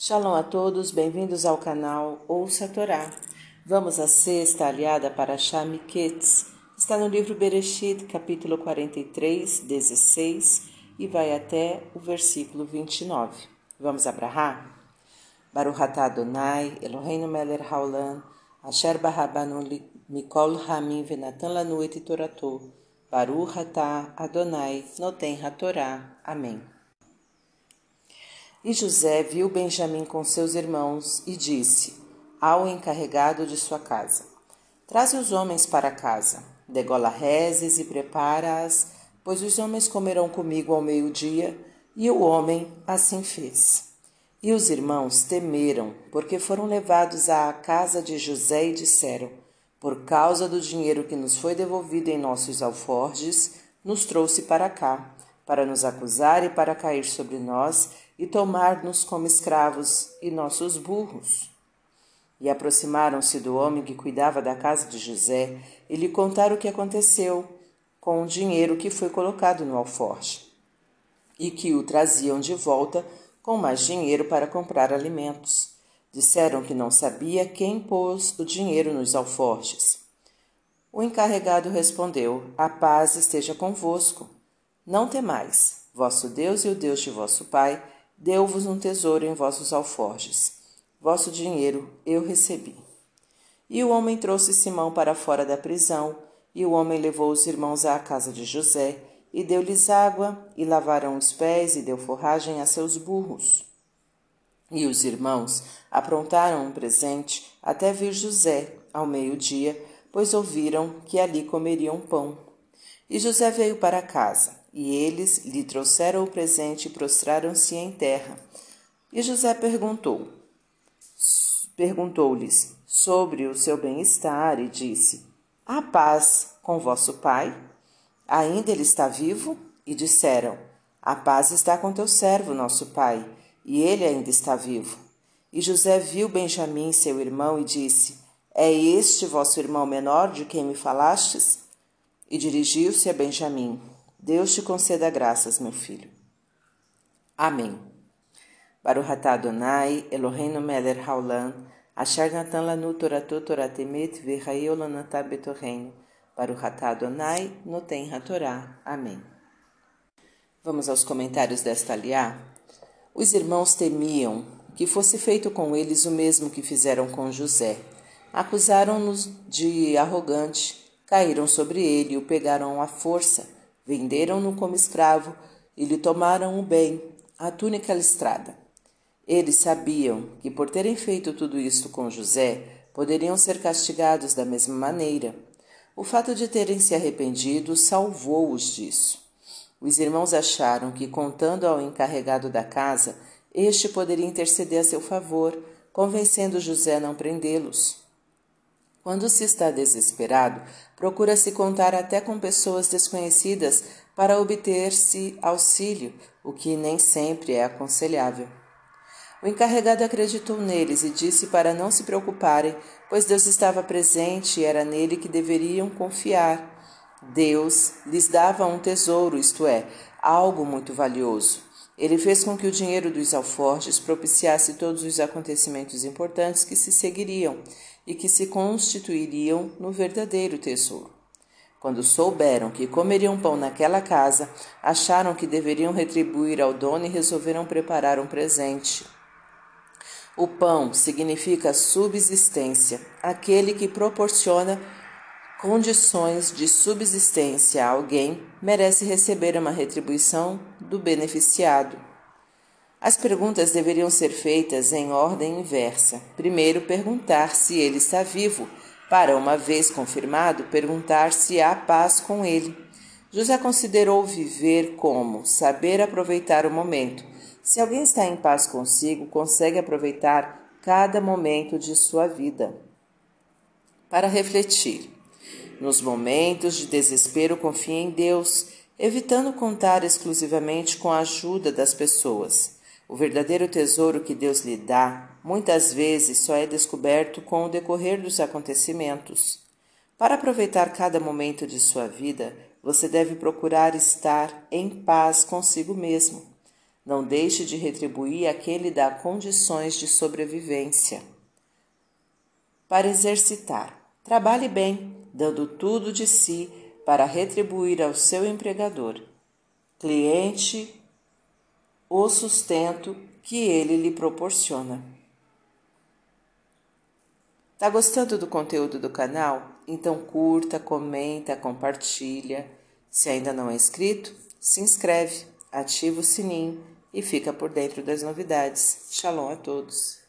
Shalom a todos, bem-vindos ao canal Ouça a Torá. Vamos à sexta aliada para Shamiquetz. Está no livro Bereshit, capítulo 43, 16 e vai até o versículo 29. Vamos abrahar? Baruch atah Adonai, Eloheinu melech haolam, asher barabanu mikol hamim venatan lanu et torato. Baruch atah Adonai, noten hatorá. Amém. E José viu Benjamim com seus irmãos e disse ao encarregado de sua casa: Traze os homens para casa, degola rezes e prepara-as, pois os homens comerão comigo ao meio-dia. E o homem assim fez. E os irmãos temeram, porque foram levados à casa de José e disseram: Por causa do dinheiro que nos foi devolvido em nossos alforjes, nos trouxe para cá, para nos acusar e para cair sobre nós e tomar-nos como escravos e nossos burros. E aproximaram-se do homem que cuidava da casa de José e lhe contaram o que aconteceu com o dinheiro que foi colocado no alforje, e que o traziam de volta com mais dinheiro para comprar alimentos. Disseram que não sabia quem pôs o dinheiro nos alforjes. O encarregado respondeu: A paz esteja convosco. Não temais, vosso Deus e o Deus de vosso Pai Deu-vos um tesouro em vossos alforjes. Vosso dinheiro eu recebi. E o homem trouxe Simão para fora da prisão, e o homem levou os irmãos à casa de José, e deu-lhes água, e lavaram os pés, e deu forragem a seus burros. E os irmãos aprontaram um presente até vir José ao meio-dia, pois ouviram que ali comeriam pão. E José veio para casa. E eles lhe trouxeram o presente e prostraram-se em terra. E José perguntou, perguntou-lhes sobre o seu bem-estar e disse: Há paz com vosso pai? Ainda ele está vivo? E disseram: A paz está com teu servo, nosso pai, e ele ainda está vivo. E José viu Benjamim, seu irmão, e disse: É este vosso irmão menor de quem me falastes? E dirigiu-se a Benjamim. Deus te conceda graças, meu filho. Amém. Baruch atah Adonai, Eloheinu melech haolam, asher natan lanu toratu toratemet v'chayeu lanatah betorreino. Baruch atah Adonai, noten hatorá. Amém. Vamos aos comentários desta aliá. Os irmãos temiam que fosse feito com eles o mesmo que fizeram com José. Acusaram-nos de arrogante, caíram sobre ele e o pegaram à força Venderam-no como escravo e lhe tomaram o bem, a túnica listrada. Eles sabiam que, por terem feito tudo isto com José, poderiam ser castigados da mesma maneira. O fato de terem se arrependido salvou-os disso. Os irmãos acharam que, contando ao encarregado da casa, este poderia interceder a seu favor, convencendo José a não prendê-los. Quando se está desesperado, procura-se contar até com pessoas desconhecidas para obter-se auxílio, o que nem sempre é aconselhável. O encarregado acreditou neles e disse para não se preocuparem, pois Deus estava presente e era nele que deveriam confiar. Deus lhes dava um tesouro, isto é, algo muito valioso. Ele fez com que o dinheiro dos alforjes propiciasse todos os acontecimentos importantes que se seguiriam e que se constituiriam no verdadeiro tesouro. Quando souberam que comeriam pão naquela casa, acharam que deveriam retribuir ao dono e resolveram preparar um presente. O pão significa subsistência, aquele que proporciona condições de subsistência a alguém merece receber uma retribuição do beneficiado. As perguntas deveriam ser feitas em ordem inversa. Primeiro, perguntar se ele está vivo, para, uma vez confirmado, perguntar se há paz com ele. José considerou viver como saber aproveitar o momento. Se alguém está em paz consigo, consegue aproveitar cada momento de sua vida. Para refletir. Nos momentos de desespero, confie em Deus, evitando contar exclusivamente com a ajuda das pessoas. O verdadeiro tesouro que Deus lhe dá, muitas vezes só é descoberto com o decorrer dos acontecimentos. Para aproveitar cada momento de sua vida, você deve procurar estar em paz consigo mesmo. Não deixe de retribuir a quem lhe dá condições de sobrevivência. Para exercitar, trabalhe bem, dando tudo de si para retribuir ao seu empregador, cliente, o sustento que ele lhe proporciona. Tá gostando do conteúdo do canal? Então curta, comenta, compartilha. Se ainda não é inscrito, se inscreve, ativa o sininho e fica por dentro das novidades. Shalom a todos.